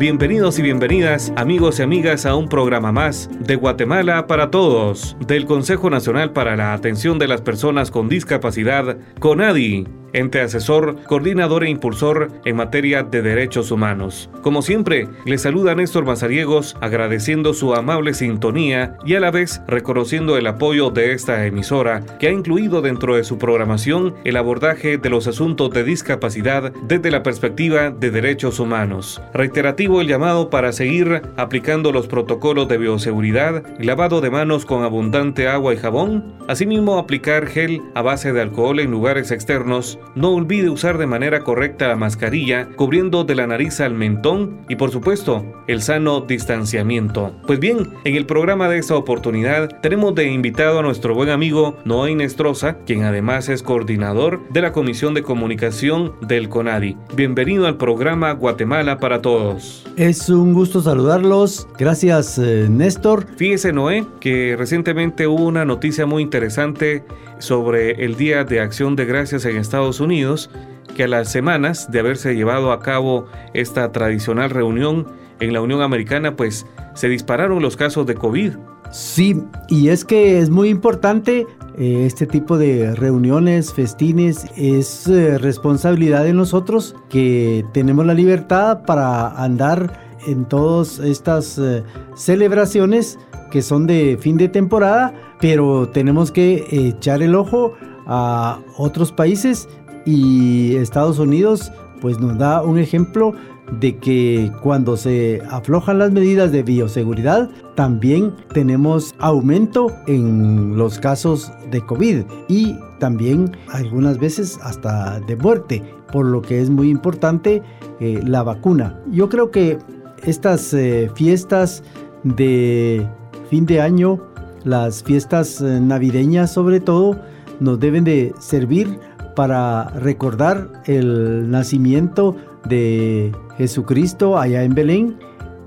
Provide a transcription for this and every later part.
Bienvenidos y bienvenidas, amigos y amigas, a un programa más de Guatemala para Todos, del Consejo Nacional para la Atención de las Personas con Discapacidad, CONADI ente asesor, coordinador e impulsor en materia de derechos humanos. Como siempre, le saluda Néstor Mazariegos agradeciendo su amable sintonía y a la vez reconociendo el apoyo de esta emisora que ha incluido dentro de su programación el abordaje de los asuntos de discapacidad desde la perspectiva de derechos humanos. Reiterativo el llamado para seguir aplicando los protocolos de bioseguridad, lavado de manos con abundante agua y jabón, asimismo aplicar gel a base de alcohol en lugares externos no olvide usar de manera correcta la mascarilla, cubriendo de la nariz al mentón y por supuesto el sano distanciamiento. Pues bien, en el programa de esta oportunidad tenemos de invitado a nuestro buen amigo Noé Inestrosa, quien además es coordinador de la Comisión de Comunicación del CONADI. Bienvenido al programa Guatemala para Todos. Es un gusto saludarlos. Gracias, eh, Néstor. Fíjese, Noé, que recientemente hubo una noticia muy interesante sobre el Día de Acción de Gracias en Estados Unidos, que a las semanas de haberse llevado a cabo esta tradicional reunión en la Unión Americana, pues se dispararon los casos de COVID. Sí, y es que es muy importante eh, este tipo de reuniones, festines, es eh, responsabilidad de nosotros que tenemos la libertad para andar en todas estas eh, celebraciones que son de fin de temporada, pero tenemos que echar el ojo a otros países y Estados Unidos pues nos da un ejemplo de que cuando se aflojan las medidas de bioseguridad, también tenemos aumento en los casos de COVID y también algunas veces hasta de muerte, por lo que es muy importante eh, la vacuna. Yo creo que estas eh, fiestas de fin de año, las fiestas eh, navideñas sobre todo, nos deben de servir para recordar el nacimiento de Jesucristo allá en Belén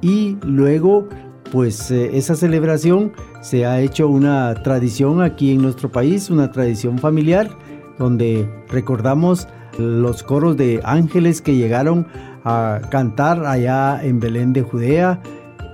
y luego pues eh, esa celebración se ha hecho una tradición aquí en nuestro país, una tradición familiar donde recordamos los coros de ángeles que llegaron a cantar allá en Belén de Judea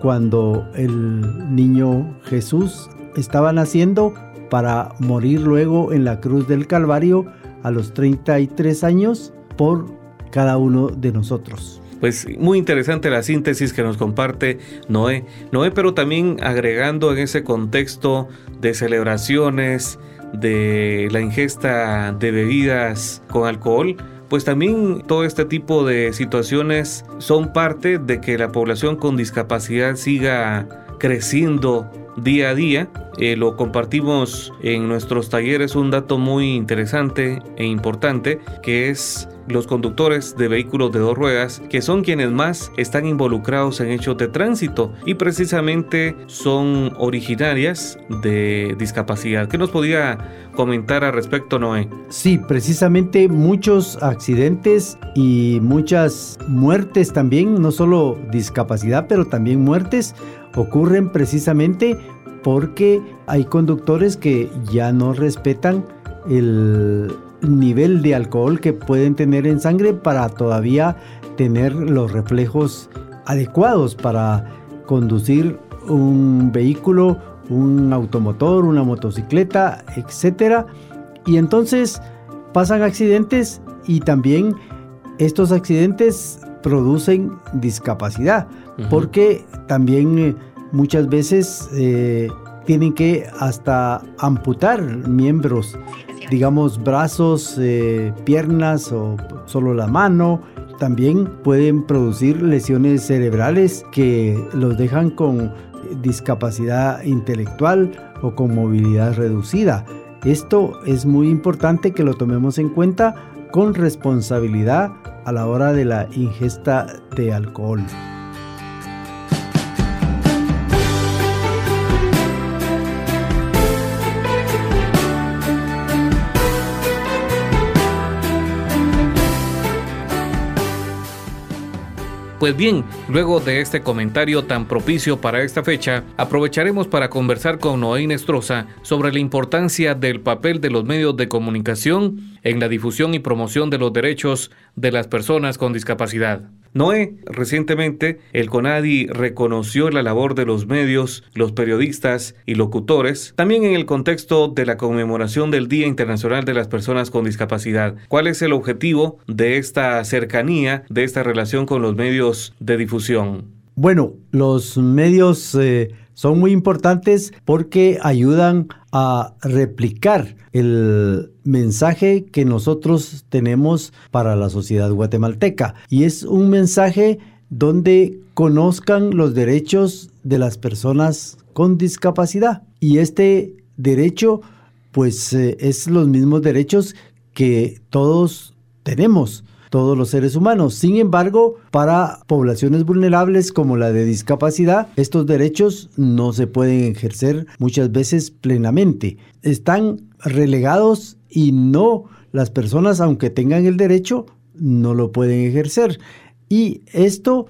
cuando el niño Jesús estaba naciendo para morir luego en la cruz del Calvario a los 33 años por cada uno de nosotros. Pues muy interesante la síntesis que nos comparte Noé. Noé, pero también agregando en ese contexto de celebraciones, de la ingesta de bebidas con alcohol, pues también todo este tipo de situaciones son parte de que la población con discapacidad siga creciendo día a día. Eh, lo compartimos en nuestros talleres un dato muy interesante e importante que es los conductores de vehículos de dos ruedas, que son quienes más están involucrados en hechos de tránsito y precisamente son originarias de discapacidad. ¿Qué nos podía comentar al respecto, Noé? Sí, precisamente muchos accidentes y muchas muertes también, no solo discapacidad, pero también muertes ocurren precisamente porque hay conductores que ya no respetan el nivel de alcohol que pueden tener en sangre para todavía tener los reflejos adecuados para conducir un vehículo, un automotor, una motocicleta, etc. Y entonces pasan accidentes y también estos accidentes producen discapacidad, porque también eh, muchas veces eh, tienen que hasta amputar miembros, digamos brazos, eh, piernas o solo la mano. También pueden producir lesiones cerebrales que los dejan con discapacidad intelectual o con movilidad reducida. Esto es muy importante que lo tomemos en cuenta con responsabilidad a la hora de la ingesta de alcohol. Pues bien, luego de este comentario tan propicio para esta fecha, aprovecharemos para conversar con Noé Nestroza sobre la importancia del papel de los medios de comunicación en la difusión y promoción de los derechos de las personas con discapacidad. Noé, recientemente el CONADI reconoció la labor de los medios, los periodistas y locutores, también en el contexto de la conmemoración del Día Internacional de las Personas con Discapacidad. ¿Cuál es el objetivo de esta cercanía, de esta relación con los medios de difusión? Bueno, los medios eh, son muy importantes porque ayudan a replicar el mensaje que nosotros tenemos para la sociedad guatemalteca. Y es un mensaje donde conozcan los derechos de las personas con discapacidad. Y este derecho, pues eh, es los mismos derechos que todos tenemos todos los seres humanos. Sin embargo, para poblaciones vulnerables como la de discapacidad, estos derechos no se pueden ejercer muchas veces plenamente. Están relegados y no las personas, aunque tengan el derecho, no lo pueden ejercer. Y esto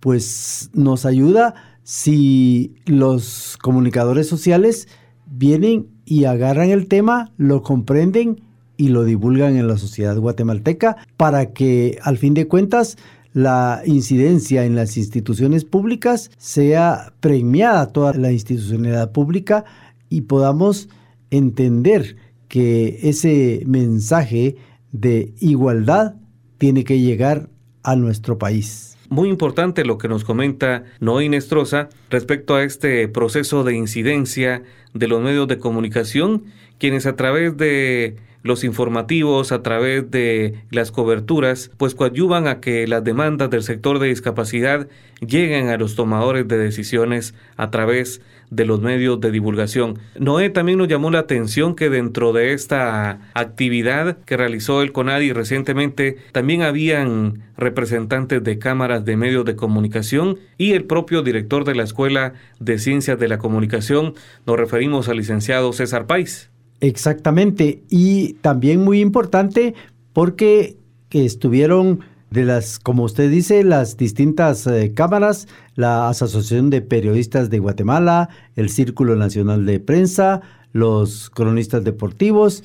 pues nos ayuda si los comunicadores sociales vienen y agarran el tema, lo comprenden y lo divulgan en la sociedad guatemalteca para que al fin de cuentas la incidencia en las instituciones públicas sea premiada toda la institucionalidad pública y podamos entender que ese mensaje de igualdad tiene que llegar a nuestro país. Muy importante lo que nos comenta Noé Nestroza respecto a este proceso de incidencia de los medios de comunicación, quienes a través de los informativos a través de las coberturas, pues coadyuvan a que las demandas del sector de discapacidad lleguen a los tomadores de decisiones a través de los medios de divulgación. Noé también nos llamó la atención que dentro de esta actividad que realizó el CONADI recientemente también habían representantes de cámaras de medios de comunicación y el propio director de la Escuela de Ciencias de la Comunicación. Nos referimos al licenciado César Pais. Exactamente. Y también muy importante porque estuvieron de las, como usted dice, las distintas eh, cámaras, la Asociación de Periodistas de Guatemala, el Círculo Nacional de Prensa, los cronistas deportivos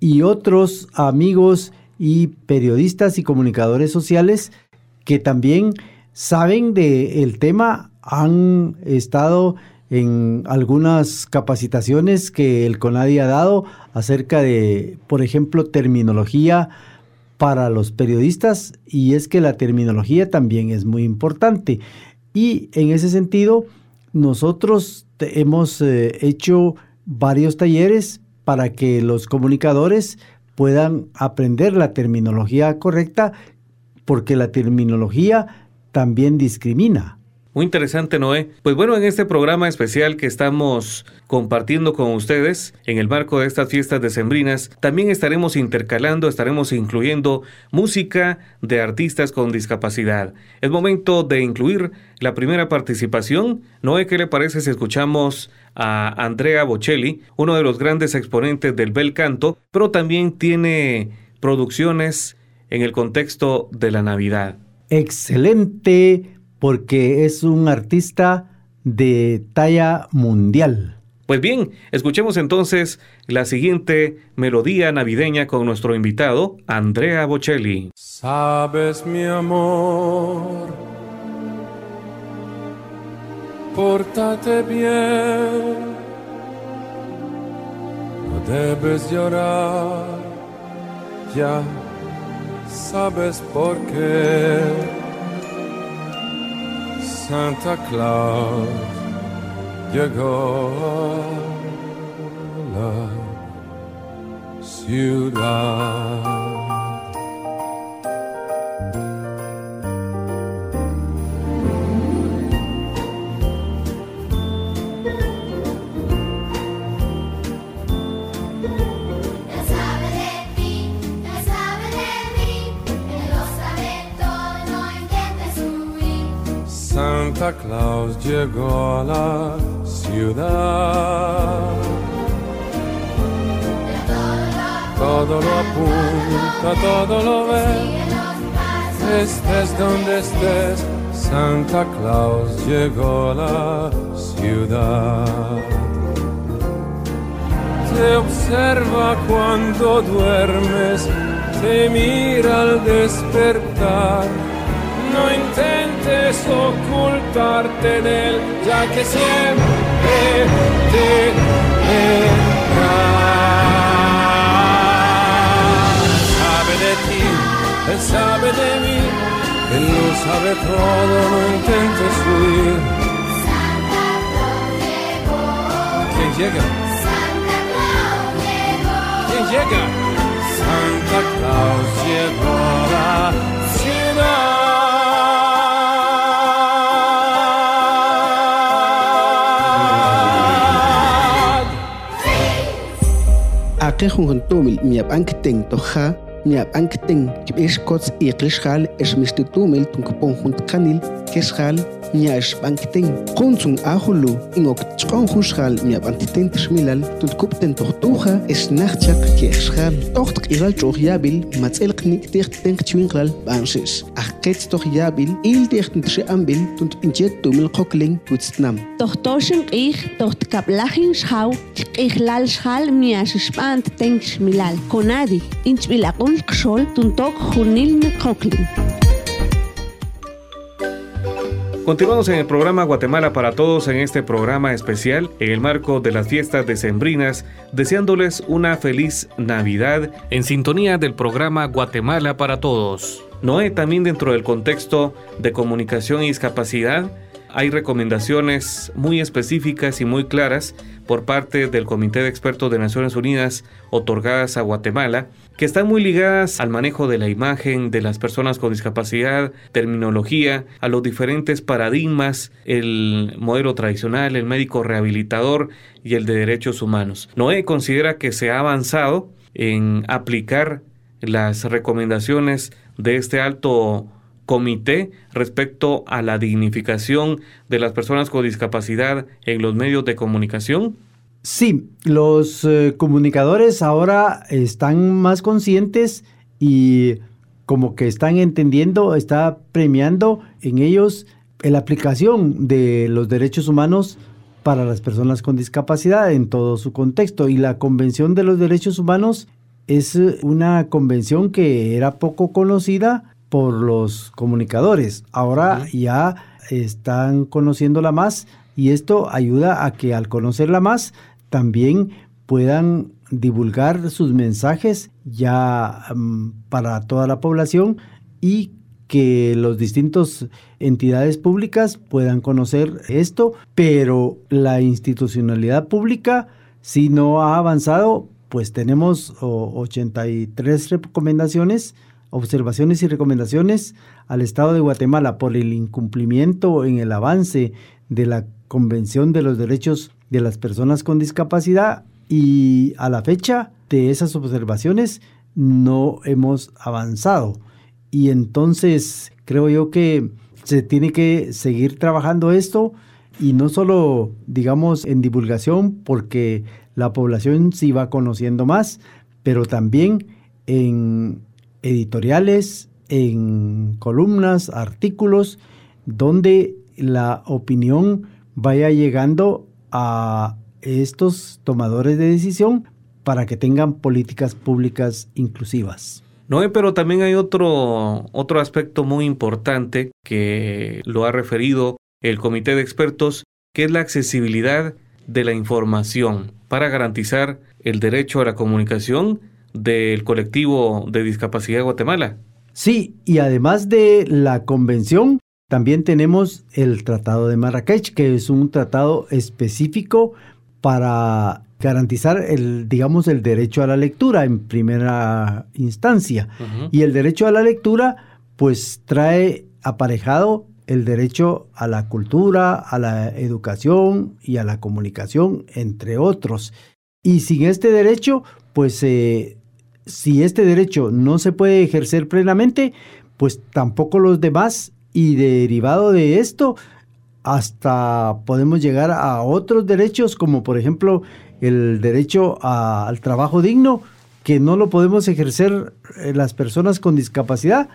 y otros amigos y periodistas y comunicadores sociales que también saben del tema, han estado en algunas capacitaciones que el CONADI ha dado acerca de, por ejemplo, terminología para los periodistas y es que la terminología también es muy importante. Y en ese sentido, nosotros hemos eh, hecho varios talleres para que los comunicadores puedan aprender la terminología correcta, porque la terminología también discrimina. Muy interesante, Noé. Pues bueno, en este programa especial que estamos compartiendo con ustedes en el marco de estas fiestas decembrinas, también estaremos intercalando, estaremos incluyendo música de artistas con discapacidad. Es momento de incluir la primera participación. Noé, ¿qué le parece si escuchamos a Andrea Bocelli, uno de los grandes exponentes del bel canto, pero también tiene producciones en el contexto de la Navidad? Excelente porque es un artista de talla mundial. Pues bien, escuchemos entonces la siguiente melodía navideña con nuestro invitado, Andrea Bocelli. Sabes mi amor, pórtate bien, no debes llorar, ya sabes por qué Santa Claus llegó a la ciudad. Llegó a la ciudad. Todo lo apunta, todo lo ve. Estés donde estés, Santa Claus llegó a la ciudad. Te observa cuando duermes, te mira al despertar. Ocultarte de él, ya que siempre te verá. Sabe de ti, él sabe de mí él lo sabe todo, no intentes huir. ¿Quién llega? ¿Quién llega? Santa Claus llegó a la ciudad. te hun hantomil miap ankiting toha miap ankiting kip iskots iqlishal esmistitumil tunkupon huntkanil keshal ñaxb'ankten qunchun ajwlu inok ch'qon juxjal ñab'antitin tixmilal tulkupten toqtuja esnajchaq ke'xjal toq tq'ijal ch'uqyabil matz'el qnik tiqten qchiwinqlal b'anxix ajqetz toqyabil il tiqten txi'anbil tuntp'inchek tumil qoqlin witztnam toqtoxin q'ij toqtkaplajin xjaw chq'ijlal xjal miax xb'antitin xmilal konadi inchb'ilaq'ul qxol tuntok junilni qoqlin Continuamos en el programa Guatemala para Todos en este programa especial en el marco de las fiestas decembrinas, deseándoles una feliz Navidad en sintonía del programa Guatemala para Todos. Noé, también dentro del contexto de comunicación y discapacidad, hay recomendaciones muy específicas y muy claras por parte del Comité de Expertos de Naciones Unidas otorgadas a Guatemala, que están muy ligadas al manejo de la imagen de las personas con discapacidad, terminología, a los diferentes paradigmas, el modelo tradicional, el médico rehabilitador y el de derechos humanos. Noé considera que se ha avanzado en aplicar las recomendaciones de este alto comité respecto a la dignificación de las personas con discapacidad en los medios de comunicación? Sí, los eh, comunicadores ahora están más conscientes y como que están entendiendo, está premiando en ellos la aplicación de los derechos humanos para las personas con discapacidad en todo su contexto. Y la Convención de los Derechos Humanos es eh, una convención que era poco conocida por los comunicadores. Ahora ya están conociéndola más y esto ayuda a que al conocerla más también puedan divulgar sus mensajes ya um, para toda la población y que los distintos entidades públicas puedan conocer esto, pero la institucionalidad pública si no ha avanzado, pues tenemos oh, 83 recomendaciones observaciones y recomendaciones al Estado de Guatemala por el incumplimiento en el avance de la Convención de los Derechos de las Personas con Discapacidad y a la fecha de esas observaciones no hemos avanzado. Y entonces creo yo que se tiene que seguir trabajando esto y no solo, digamos, en divulgación, porque la población sí va conociendo más, pero también en editoriales, en columnas, artículos, donde la opinión vaya llegando a estos tomadores de decisión para que tengan políticas públicas inclusivas. No, pero también hay otro, otro aspecto muy importante que lo ha referido el comité de expertos, que es la accesibilidad de la información para garantizar el derecho a la comunicación del colectivo de discapacidad de Guatemala. Sí, y además de la convención, también tenemos el Tratado de Marrakech, que es un tratado específico para garantizar el, digamos, el derecho a la lectura en primera instancia. Y el derecho a la lectura, pues trae aparejado el derecho a la cultura, a la educación y a la comunicación, entre otros. Y sin este derecho, pues eh, si este derecho no se puede ejercer plenamente, pues tampoco los demás y derivado de esto, hasta podemos llegar a otros derechos, como por ejemplo el derecho al trabajo digno, que no lo podemos ejercer eh, las personas con discapacidad,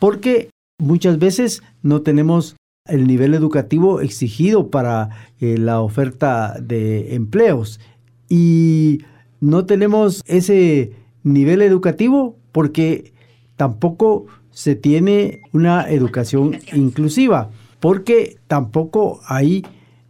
porque muchas veces no tenemos el nivel educativo exigido para eh, la oferta de empleos. Y no tenemos ese nivel educativo porque tampoco se tiene una educación inclusiva, porque tampoco hay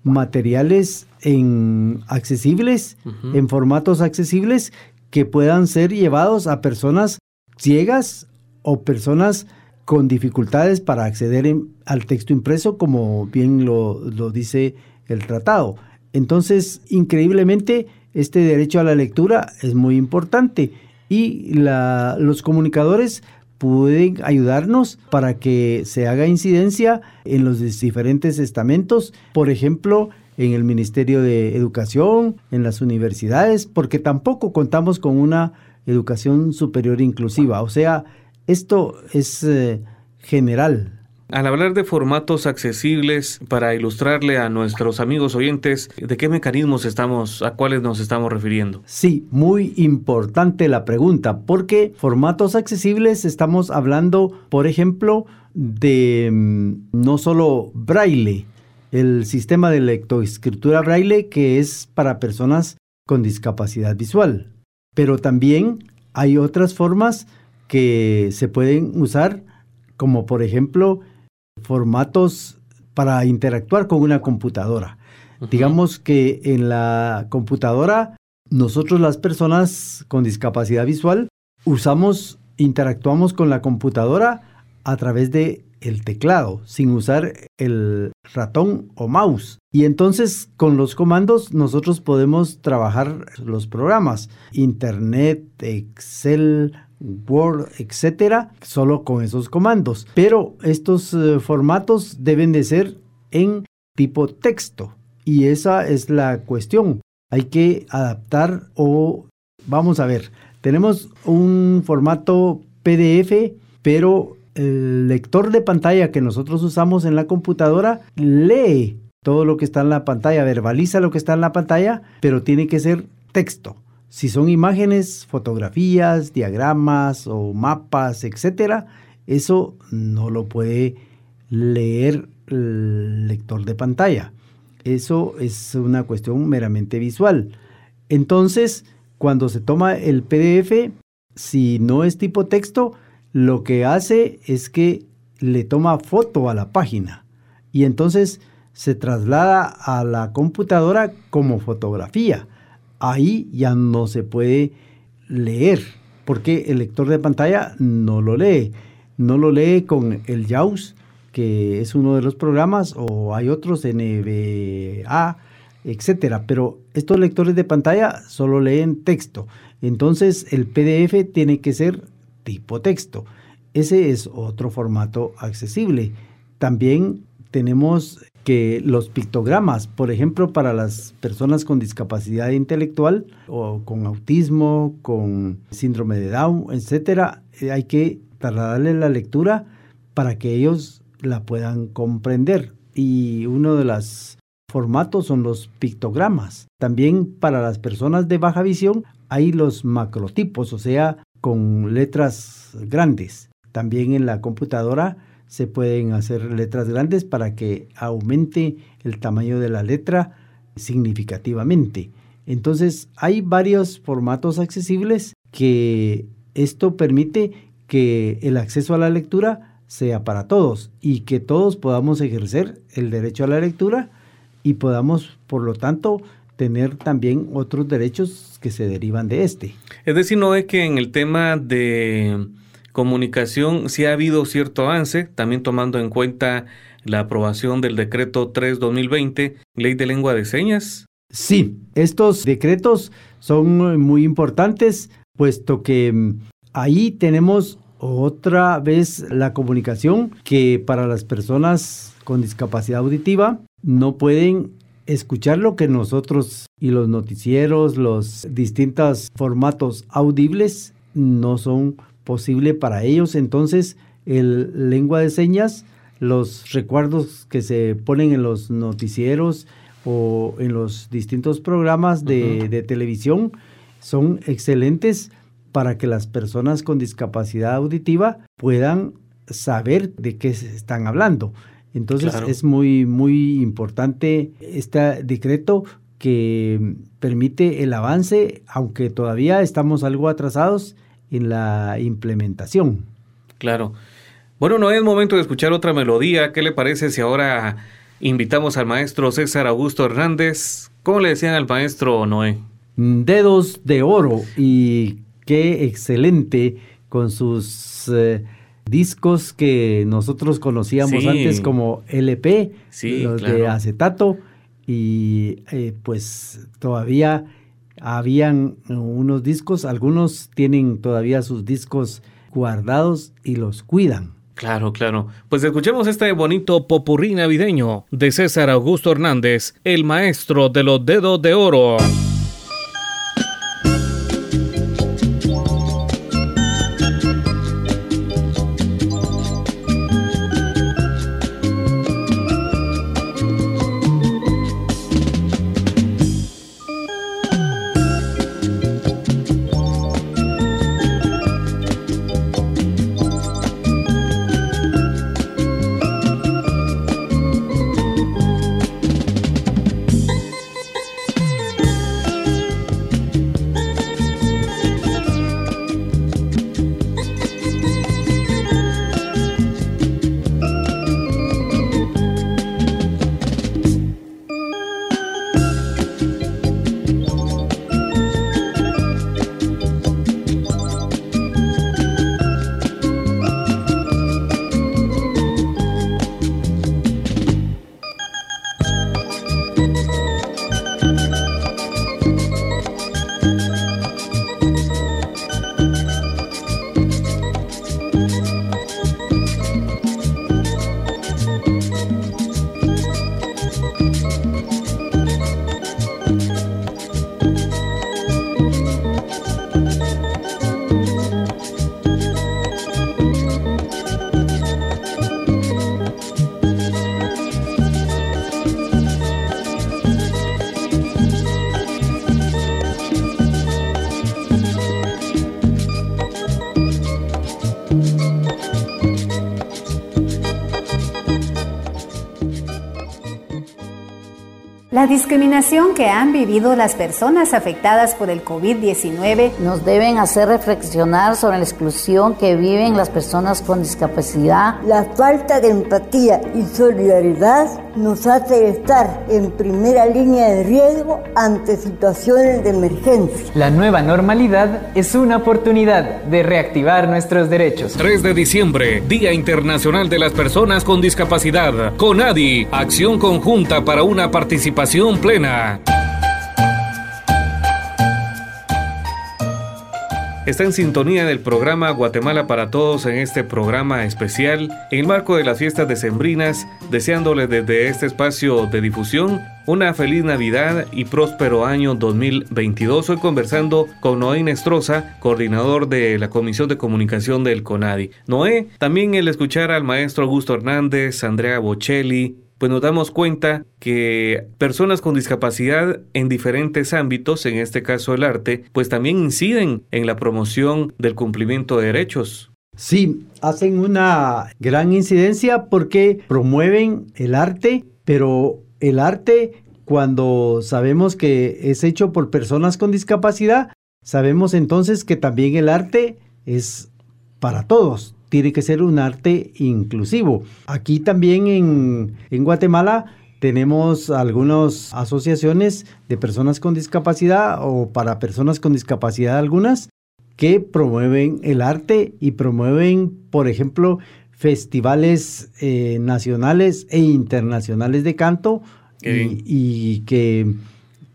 materiales en accesibles, en formatos accesibles que puedan ser llevados a personas ciegas o personas con dificultades para acceder en- al texto impreso, como bien lo, lo dice el tratado. Entonces, increíblemente, este derecho a la lectura es muy importante y la- los comunicadores pueden ayudarnos para que se haga incidencia en los diferentes estamentos, por ejemplo, en el Ministerio de Educación, en las universidades, porque tampoco contamos con una educación superior inclusiva. O sea, esto es eh, general. Al hablar de formatos accesibles para ilustrarle a nuestros amigos oyentes, ¿de qué mecanismos estamos, a cuáles nos estamos refiriendo? Sí, muy importante la pregunta, porque formatos accesibles estamos hablando, por ejemplo, de mm, no solo braille, el sistema de lectoescritura braille que es para personas con discapacidad visual, pero también hay otras formas que se pueden usar, como por ejemplo formatos para interactuar con una computadora. Digamos que en la computadora nosotros las personas con discapacidad visual usamos, interactuamos con la computadora a través de el teclado, sin usar el ratón o mouse. Y entonces con los comandos nosotros podemos trabajar los programas, Internet, Excel, Word, etcétera, solo con esos comandos. Pero estos eh, formatos deben de ser en tipo texto. Y esa es la cuestión. Hay que adaptar o, vamos a ver, tenemos un formato PDF, pero el lector de pantalla que nosotros usamos en la computadora lee todo lo que está en la pantalla, verbaliza lo que está en la pantalla, pero tiene que ser texto. Si son imágenes, fotografías, diagramas o mapas, etcétera, eso no lo puede leer el lector de pantalla. Eso es una cuestión meramente visual. Entonces, cuando se toma el PDF, si no es tipo texto, lo que hace es que le toma foto a la página y entonces se traslada a la computadora como fotografía. Ahí ya no se puede leer porque el lector de pantalla no lo lee. No lo lee con el JAWS, que es uno de los programas, o hay otros NBA, etcétera. Pero estos lectores de pantalla solo leen texto. Entonces el PDF tiene que ser tipo texto. Ese es otro formato accesible. También tenemos que los pictogramas, por ejemplo, para las personas con discapacidad intelectual o con autismo, con síndrome de Down, etcétera, eh, hay que trasladarle la lectura para que ellos la puedan comprender. Y uno de los formatos son los pictogramas. También para las personas de baja visión hay los macrotipos, o sea, con letras grandes. También en la computadora se pueden hacer letras grandes para que aumente el tamaño de la letra significativamente. Entonces hay varios formatos accesibles que esto permite que el acceso a la lectura sea para todos y que todos podamos ejercer el derecho a la lectura y podamos, por lo tanto, tener también otros derechos que se derivan de este. Es decir, no es que en el tema de comunicación sí ha habido cierto avance, también tomando en cuenta la aprobación del decreto 3-2020, ley de lengua de señas. Sí, estos decretos son muy importantes, puesto que mm, ahí tenemos otra vez la comunicación que para las personas con discapacidad auditiva no pueden escuchar lo que nosotros y los noticieros, los distintos formatos audibles no son posible para ellos. Entonces, el lengua de señas, los recuerdos que se ponen en los noticieros o en los distintos programas de, televisión son excelentes para que las personas con discapacidad auditiva puedan saber de qué se están hablando. Entonces Claro. es muy, muy importante este decreto que permite el avance, aunque todavía estamos algo atrasados en la implementación. Claro. Bueno, no es momento de escuchar otra melodía. ¿Qué le parece si ahora invitamos al maestro César Augusto Hernández? ¿Cómo le decían al maestro Noé? Dedos de oro y qué excelente con sus eh, discos que nosotros conocíamos Sí. antes como LP, Sí, los de acetato y eh, pues todavía habían unos discos, algunos tienen todavía sus discos guardados y los cuidan. Claro, claro. Pues escuchemos este bonito popurrí navideño de César Augusto Hernández, el maestro de los dedos de oro. La discriminación que han vivido las personas afectadas por el COVID-19 nos deben hacer reflexionar sobre la exclusión que viven las personas con discapacidad. La falta de empatía y solidaridad nos hace estar en primera línea de riesgo ante situaciones de emergencia. La nueva normalidad es una oportunidad de reactivar nuestros derechos. 3 de diciembre, Día Internacional de las Personas con Discapacidad. CONADI, acción conjunta para una participación plena. Está en sintonía del programa Guatemala para Todos en este programa especial en el marco de las fiestas decembrinas, deseándoles desde este espacio de difusión una feliz Navidad y próspero año 2022. Hoy conversando con Noé Nestroza, coordinador de la Comisión de Comunicación del CONADI. Noé, también el escuchar al maestro Augusto Hernández, Andrea Bocelli, pues nos damos cuenta que personas con discapacidad en diferentes ámbitos, en este caso el arte, pues también inciden en la promoción del cumplimiento de derechos. Sí, hacen una gran incidencia porque promueven el arte, pero el arte cuando sabemos que es hecho por personas con discapacidad, sabemos entonces que también el arte es para todos, tiene que ser un arte inclusivo. Aquí también en, en Guatemala tenemos algunas asociaciones de personas con discapacidad o para personas con discapacidad algunas que promueven el arte y promueven, por ejemplo, festivales eh, nacionales e internacionales de canto y, y que,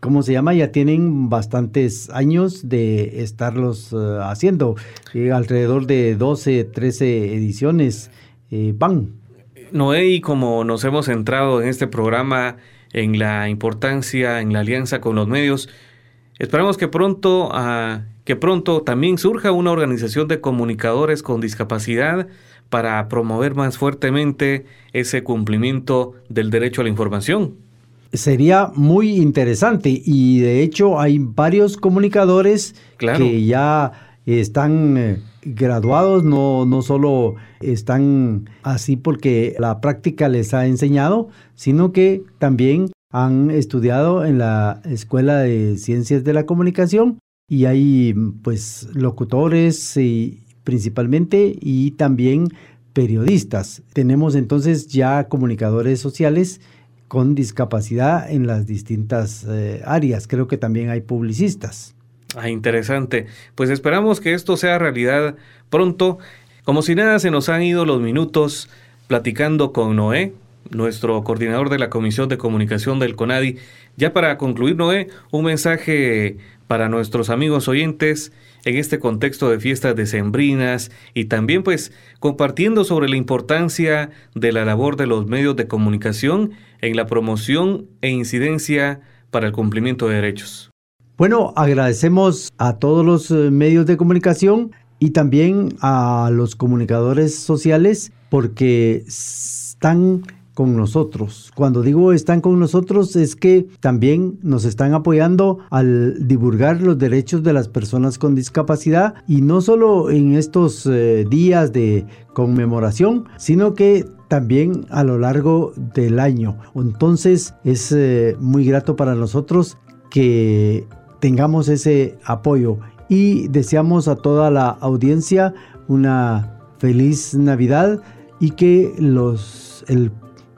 ¿cómo se llama? Ya tienen bastantes años de estarlos uh, haciendo, eh, alrededor de 12, 13 ediciones eh, van. Noé, y como nos hemos centrado en este programa en la importancia, en la alianza con los medios, esperamos que pronto, uh, que pronto también surja una organización de comunicadores con discapacidad para promover más fuertemente ese cumplimiento del derecho a la información. Sería muy interesante y de hecho hay varios comunicadores claro. que ya están eh, graduados, no, no solo están así porque la práctica les ha enseñado, sino que también han estudiado en la Escuela de Ciencias de la Comunicación y hay pues locutores y, principalmente y también periodistas. Tenemos entonces ya comunicadores sociales con discapacidad en las distintas eh, áreas. Creo que también hay publicistas. Ah, interesante. Pues esperamos que esto sea realidad pronto. Como si nada, se nos han ido los minutos platicando con Noé, nuestro coordinador de la Comisión de Comunicación del CONADI. Ya para concluir, Noé, un mensaje para nuestros amigos oyentes en este contexto de fiestas decembrinas y también pues compartiendo sobre la importancia de la labor de los medios de comunicación en la promoción e incidencia para el cumplimiento de derechos. Bueno, agradecemos a todos los eh, medios de comunicación y también a los comunicadores sociales porque están con nosotros. Cuando digo están con nosotros es que también nos están apoyando al divulgar los derechos de las personas con discapacidad y no solo en estos eh, días de conmemoración, sino que también a lo largo del año. Entonces es eh, muy grato para nosotros que tengamos ese apoyo y deseamos a toda la audiencia una feliz Navidad y que los el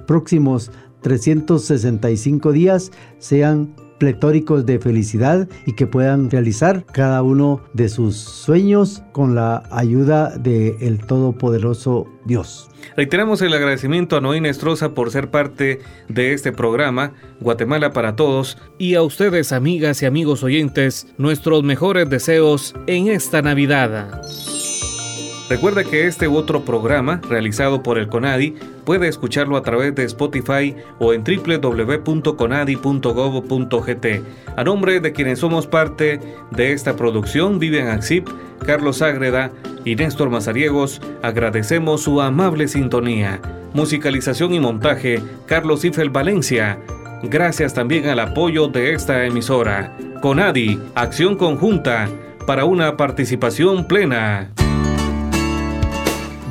próximos 365 días sean pletóricos de felicidad y que puedan realizar cada uno de sus sueños con la ayuda del el Todopoderoso Dios. Reiteramos el agradecimiento a Noé Nestroza por ser parte de este programa, Guatemala para Todos, y a ustedes, amigas y amigos oyentes, nuestros mejores deseos en esta Navidad. Recuerda que este u otro programa, realizado por el CONADI, puede escucharlo a través de Spotify o en www.conadi.gov.gt. A nombre de quienes somos parte de esta producción, Vivian Axip, Carlos Ágreda y Néstor Mazariegos, agradecemos su amable sintonía. Musicalización y montaje, Carlos Ifel Valencia. Gracias también al apoyo de esta emisora. CONADI, acción conjunta para una participación plena.